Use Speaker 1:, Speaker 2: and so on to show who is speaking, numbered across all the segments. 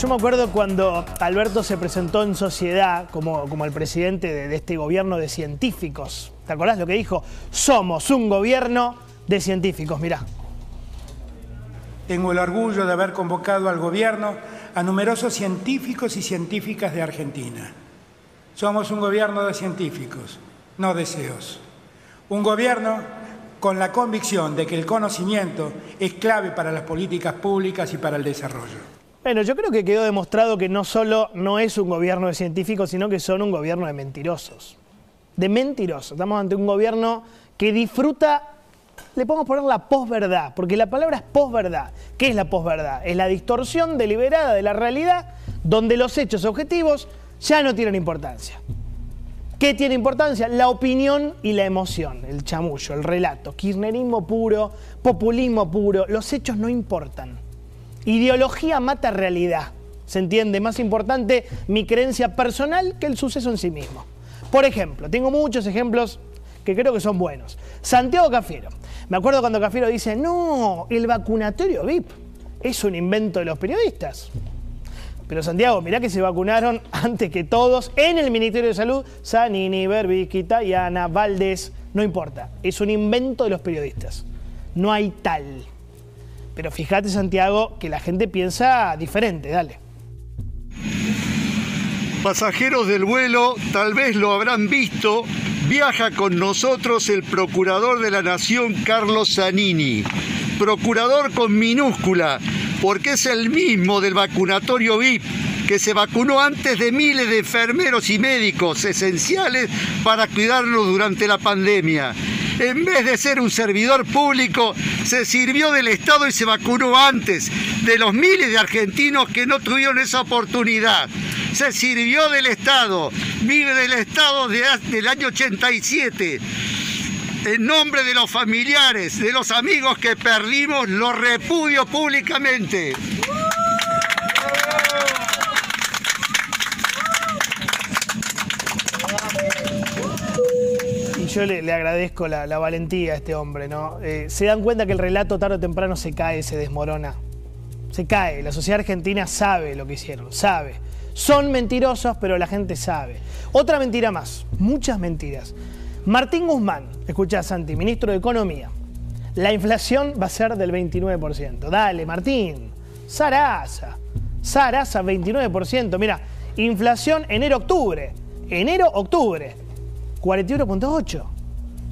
Speaker 1: Yo me acuerdo cuando Alberto se presentó en sociedad como, como el presidente de, de este gobierno de científicos. ¿Te acordás lo que dijo? Somos un gobierno de científicos, mirá.
Speaker 2: Tengo el orgullo de haber convocado al gobierno a numerosos científicos y científicas de Argentina. Somos un gobierno de científicos, no deseos. Un gobierno con la convicción de que el conocimiento es clave para las políticas públicas y para el desarrollo.
Speaker 1: Bueno, yo creo que quedó demostrado que no solo no es un gobierno de científicos, sino que son un gobierno de mentirosos. De mentirosos. Estamos ante un gobierno que disfruta, le podemos poner la posverdad, porque la palabra es posverdad. ¿Qué es la posverdad? Es la distorsión deliberada de la realidad donde los hechos objetivos ya no tienen importancia. ¿Qué tiene importancia? La opinión y la emoción, el chamullo, el relato, kirchnerismo puro, populismo puro, los hechos no importan. Ideología mata realidad, ¿se entiende? Más importante mi creencia personal que el suceso en sí mismo. Por ejemplo, tengo muchos ejemplos que creo que son buenos. Santiago Cafiero. Me acuerdo cuando Cafiero dice, no, el vacunatorio VIP es un invento de los periodistas. Pero Santiago, mirá que se vacunaron antes que todos en el Ministerio de Salud, Sanini, Berbisky, Tayana, Valdés, no importa. Es un invento de los periodistas. No hay tal. Pero fíjate, Santiago, que la gente piensa diferente, dale.
Speaker 3: Pasajeros del vuelo, tal vez lo habrán visto, viaja con nosotros el procurador de la Nación, Carlos Zanini. Procurador con minúscula, porque es el mismo del vacunatorio VIP que se vacunó antes de miles de enfermeros y médicos esenciales para cuidarnos durante la pandemia. En vez de ser un servidor público, se sirvió del Estado y se vacunó antes de los miles de argentinos que no tuvieron esa oportunidad. Se sirvió del Estado, vive del Estado de, del año 87 en nombre de los familiares, de los amigos que perdimos, lo repudio públicamente.
Speaker 1: Yo le, agradezco la, la valentía a este hombre, ¿no? Eh, se dan cuenta que el relato tarde o temprano se cae, se desmorona. Se cae. La sociedad argentina sabe lo que hicieron, sabe. Son mentirosos, pero la gente sabe. Otra mentira más, muchas mentiras. Martín Guzmán, escucha Santi, ministro de Economía. La inflación va a ser del 29%. Dale, Martín. Sarasa. Sarasa, 29%. Mira, inflación enero-octubre. Enero-octubre. 41.8.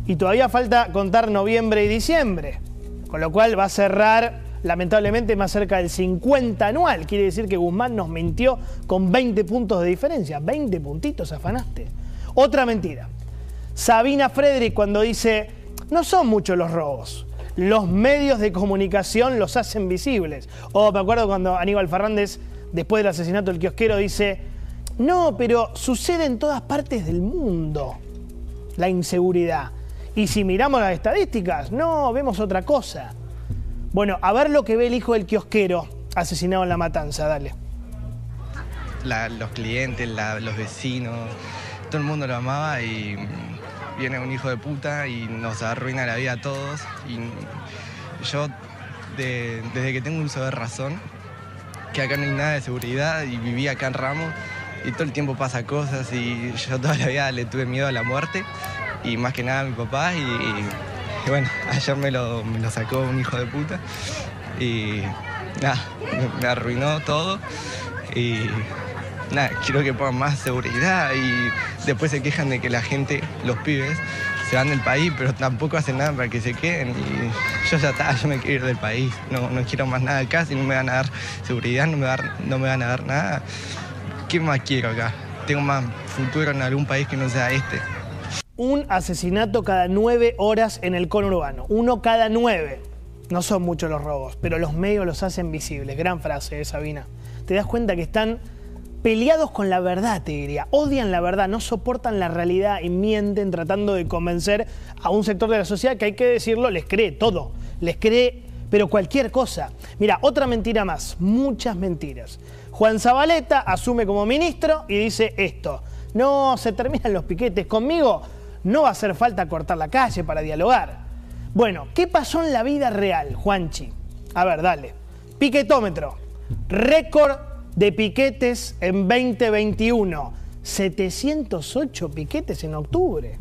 Speaker 1: Y todavía falta contar noviembre y diciembre. Con lo cual va a cerrar, lamentablemente, más cerca del 50 anual. Quiere decir que Guzmán nos mintió con 20 puntos de diferencia. 20 puntitos afanaste. Otra mentira. Sabina Frederick cuando dice, no son muchos los robos, los medios de comunicación los hacen visibles. O me acuerdo cuando Aníbal Fernández, después del asesinato del kiosquero, dice, no, pero sucede en todas partes del mundo la inseguridad. Y si miramos las estadísticas, no, vemos otra cosa. Bueno, a ver lo que ve el hijo del kiosquero asesinado en la matanza, dale.
Speaker 4: Los clientes, los vecinos, todo el mundo lo amaba y viene un hijo de puta y nos arruina la vida a todos. Y yo, de- desde que tengo uso de razón, que acá no hay nada de seguridad y viví acá en Ramos y todo el tiempo pasa cosas y yo toda la vida le tuve miedo a la muerte y más que nada a mi papá y, bueno, ayer me lo, sacó un hijo de puta y nada, me, me arruinó todo y nada, quiero que pongan más seguridad y después se quejan de que la gente, los pibes, se van del país, pero tampoco hacen nada para que se queden y yo ya está, yo me quiero ir del país, no, no quiero más nada acá, si no me van a dar seguridad, no me, dar- no me van a dar nada, ¿qué más quiero acá? Tengo más futuro en algún país que no sea este.
Speaker 1: Un asesinato cada nueve horas en el conurbano. Uno cada nueve. No son muchos los robos, pero los medios los hacen visibles. Gran frase, eh, Sabina. Te das cuenta que están peleados con la verdad, te diría. Odian la verdad, no soportan la realidad y mienten tratando de convencer a un sector de la sociedad que hay que decirlo, les cree todo. Les cree, pero cualquier cosa. Mira, otra mentira más, muchas mentiras. Juan Zabaleta asume como ministro y dice esto. No, se terminan los piquetes conmigo, no va a hacer falta cortar la calle para dialogar. Bueno, ¿qué pasó en la vida real, Juanchi? A ver, dale. Piquetómetro. Récord de piquetes en 2021. 708 piquetes en octubre.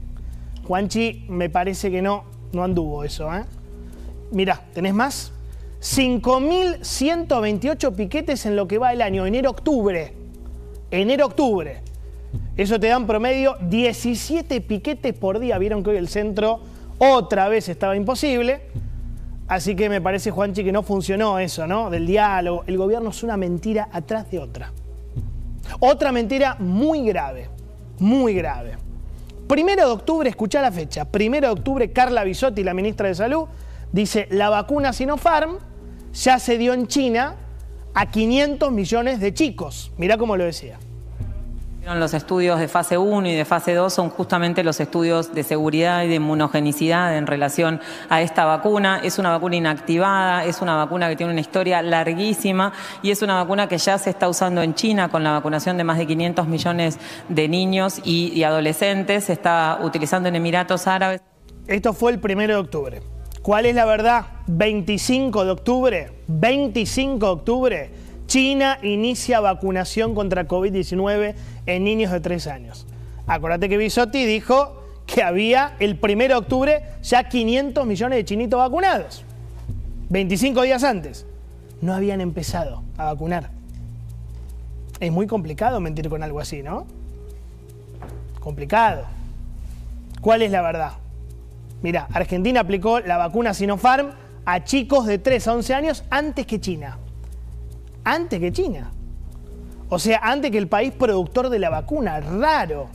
Speaker 1: Juanchi, me parece que no, no anduvo eso, ¿eh? Mirá, ¿tenés más? 5.128 piquetes en lo que va el año, enero-octubre. Enero-octubre. Eso te da en promedio 17 piquetes por día. Vieron que hoy el centro otra vez estaba imposible. Así que me parece, Juanchi, que no funcionó eso, ¿no? Del diálogo. El gobierno es una mentira atrás de otra. Otra mentira muy grave, muy grave. Primero de octubre, escucha la fecha. Primero de octubre, Carla Bisotti, la ministra de Salud, dice, la vacuna Sinopharm ya se dio en China a 500 millones de chicos. Mirá cómo lo decía.
Speaker 5: Los estudios de fase 1 y de fase 2 son justamente los estudios de seguridad y de inmunogenicidad en relación a esta vacuna. Es una vacuna inactivada, es una vacuna que tiene una historia larguísima y es una vacuna que ya se está usando en China con la vacunación de más de 500 millones de niños y, y adolescentes. Se está utilizando en Emiratos Árabes.
Speaker 1: Esto fue el primero de octubre. ¿Cuál es la verdad? 25 de octubre, 25 de octubre, China inicia vacunación contra COVID-19 en niños de 3 años. Acuérdate que Bisotti dijo que había el 1 de octubre ya 500 millones de chinitos vacunados. 25 días antes. No habían empezado a vacunar. Es muy complicado mentir con algo así, ¿no? Complicado. ¿Cuál es la verdad? Mira, Argentina aplicó la vacuna Sinopharm a chicos de 3 a 11 años antes que China. Antes que China. O sea, antes que el país productor de la vacuna. Raro.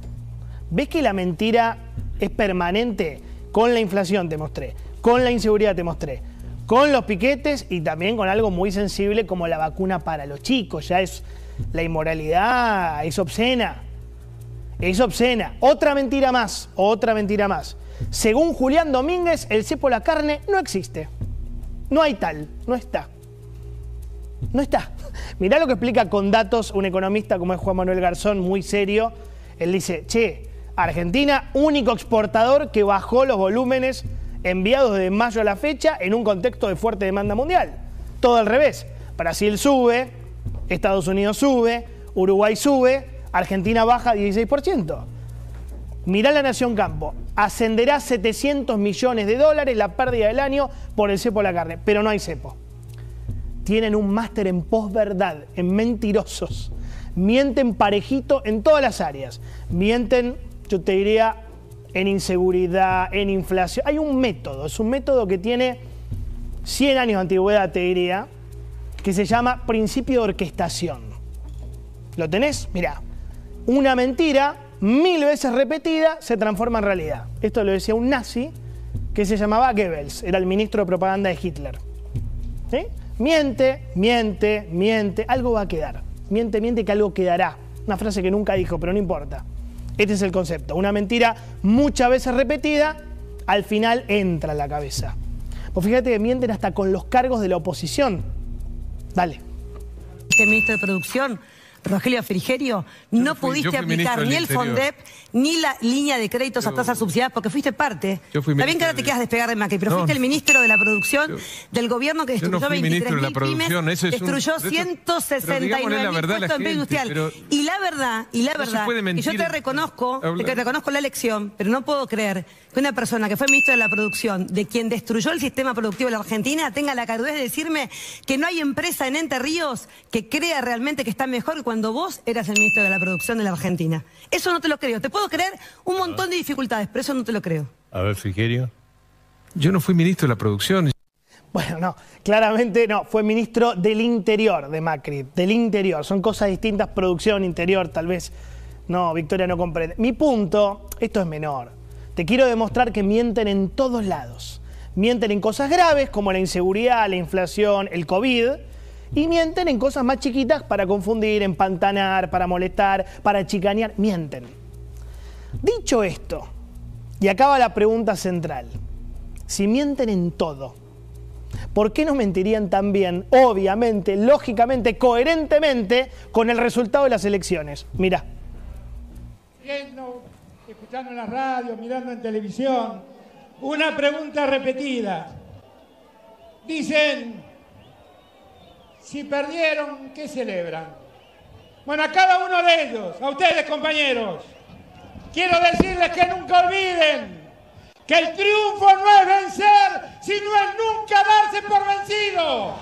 Speaker 1: ¿Ves que la mentira es permanente? Con la inflación te mostré, con la inseguridad te mostré, con los piquetes y también con algo muy sensible como la vacuna para los chicos. Ya es la inmoralidad, es obscena. Es obscena. Otra mentira más, otra mentira más. Según Julián Domínguez, el cepo la carne no existe. No hay tal, no está. No está. Mirá lo que explica con datos un economista como es Juan Manuel Garzón, muy serio. Él dice, che, Argentina, único exportador que bajó los volúmenes enviados de mayo a la fecha en un contexto de fuerte demanda mundial. Todo al revés. Brasil sube, Estados Unidos sube, Uruguay sube, Argentina baja 16%. Mirá la Nación Campo, ascenderá 700 millones de dólares la pérdida del año por el cepo de la carne, pero no hay cepo. Tienen un máster en posverdad, en mentirosos. Mienten parejito en todas las áreas. Mienten, yo te diría, en inseguridad, en inflación. Hay un método, es un método que tiene 100 años de antigüedad, te diría, que se llama principio de orquestación. ¿Lo tenés? Mirá, una mentira mil veces repetida se transforma en realidad. Esto lo decía un nazi que se llamaba Goebbels, era el ministro de propaganda de Hitler. Miente, miente, miente, algo va a quedar. Miente, miente que algo quedará. Una frase que nunca dijo, pero no importa. Este es el concepto. Una mentira muchas veces repetida, al final entra en la cabeza. Pues fíjate que mienten hasta con los cargos de la oposición. Dale.
Speaker 6: Este ministro de Producción Rogelio Frigerio, no
Speaker 7: fui-
Speaker 6: pudiste aplicar ni el. FONDEP ni la línea de créditos a tasas subsidiadas porque fuiste parte.
Speaker 7: Yo fui
Speaker 6: Está bien que ahora te quieras despegar de Macri, pero
Speaker 7: No,
Speaker 6: fuiste el
Speaker 7: no.
Speaker 6: ministro de la producción
Speaker 7: Yo-
Speaker 6: del gobierno que
Speaker 7: no
Speaker 6: destruyó
Speaker 7: fui
Speaker 6: 23
Speaker 7: ministro de la producción, eso es
Speaker 6: destruyó
Speaker 7: eso- pero
Speaker 6: 169
Speaker 7: digámosle la verdad
Speaker 6: puestos de empleo industrial.
Speaker 7: pero
Speaker 6: Y la verdad, y la
Speaker 7: no
Speaker 6: verdad, y yo te reconozco, te reconozco la elección, pero no puedo creer que una persona que fue ministro de la producción, de quien destruyó el sistema productivo de la Argentina, tenga la carudez de decirme que no hay empresa en Entre Ríos que crea realmente que está mejor que cuando vos eras el ministro de la producción de la Argentina. Eso no te lo creo. Te puedo creer un montón de dificultades, pero eso no te lo creo.
Speaker 8: A ver, Frigerio.
Speaker 7: Yo no fui ministro de la producción.
Speaker 1: Bueno, no, claramente no, fue ministro del Interior de Macri, del Interior. Son cosas distintas, producción, interior, tal vez. No, Victoria no comprende. Mi punto, esto es menor. Te quiero demostrar que mienten en todos lados. Mienten en cosas graves como la inseguridad, la inflación, el COVID, Y mienten en cosas más chiquitas para confundir, empantanar, para molestar, para chicanear. Mienten. Dicho esto, y acaba la pregunta central. Si mienten en todo, ¿por qué no mentirían también, obviamente, lógicamente, coherentemente, con el resultado de las elecciones? Mira.
Speaker 2: Viendo, escuchando en la radio, mirando en televisión, una pregunta repetida. Dicen, si perdieron, ¿qué celebran? Bueno, a cada uno de ellos, a ustedes compañeros, quiero decirles que nunca olviden que el triunfo no es vencer, sino es nunca darse por vencido.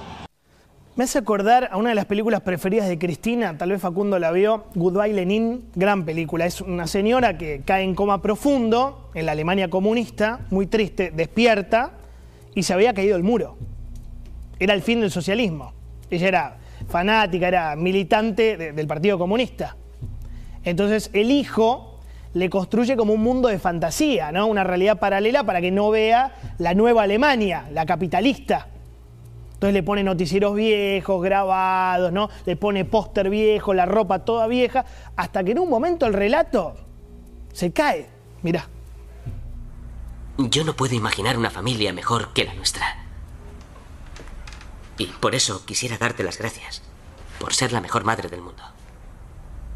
Speaker 1: Me hace acordar a una de las películas preferidas de Cristina, tal vez Facundo la vio, Goodbye Lenin, gran película. Es una señora que cae en coma profundo en la Alemania comunista, muy triste, despierta y se había caído el muro. Era el fin del socialismo. Ella era fanática, era militante de- del Partido Comunista. Entonces el hijo le construye como un mundo de fantasía, ¿no? Una realidad paralela para que no vea la nueva Alemania, la capitalista. Entonces le pone noticieros viejos, grabados, ¿no? Le pone póster viejo, la ropa toda vieja, hasta que en un momento el relato se cae. Mirá.
Speaker 8: Yo no puedo imaginar una familia mejor que la nuestra. Y por eso quisiera darte las gracias. Por ser la mejor madre del mundo.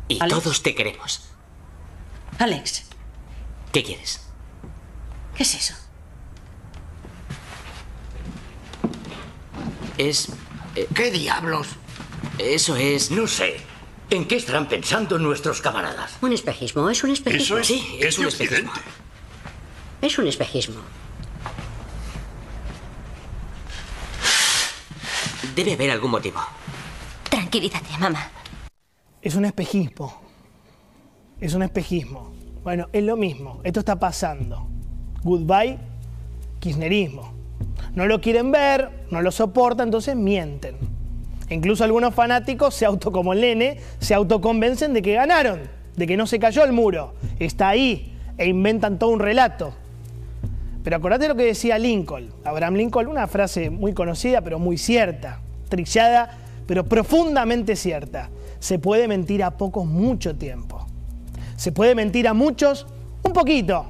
Speaker 8: Y
Speaker 9: Alex.
Speaker 8: todos te queremos.
Speaker 9: Alex,
Speaker 8: ¿Qué quieres?
Speaker 9: ¿qué es eso?
Speaker 8: Es... eh,
Speaker 10: ¿Qué diablos?
Speaker 8: eso es...
Speaker 10: No sé. ¿En qué estarán pensando nuestros camaradas?
Speaker 9: Un espejismo, es un espejismo.
Speaker 10: Eso es,
Speaker 8: Sí,
Speaker 10: es
Speaker 8: es un espejismo.
Speaker 9: Es un espejismo.
Speaker 8: Debe haber algún motivo.
Speaker 11: Tranquilízate, mamá.
Speaker 1: Es un espejismo. Es un espejismo. Bueno, es lo mismo. Esto está pasando. Goodbye, kirchnerismo. No lo quieren ver, no lo soportan, entonces mienten. Incluso algunos fanáticos se auto como el nene, se autoconvencen de que ganaron, de que no se cayó el muro, está ahí e inventan todo un relato. Pero acordate lo que decía Lincoln, Abraham Lincoln, una frase muy conocida pero muy cierta, trillada pero profundamente cierta. Se puede mentir a pocos mucho tiempo. Se puede mentir a muchos un poquito,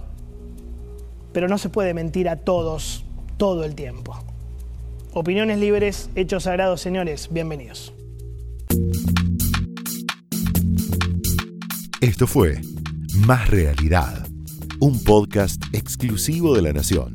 Speaker 1: pero no se puede mentir a todos todo el tiempo. Opiniones libres, hechos sagrados, señores, bienvenidos.
Speaker 12: Esto fue Más Realidad, un podcast exclusivo de La Nación.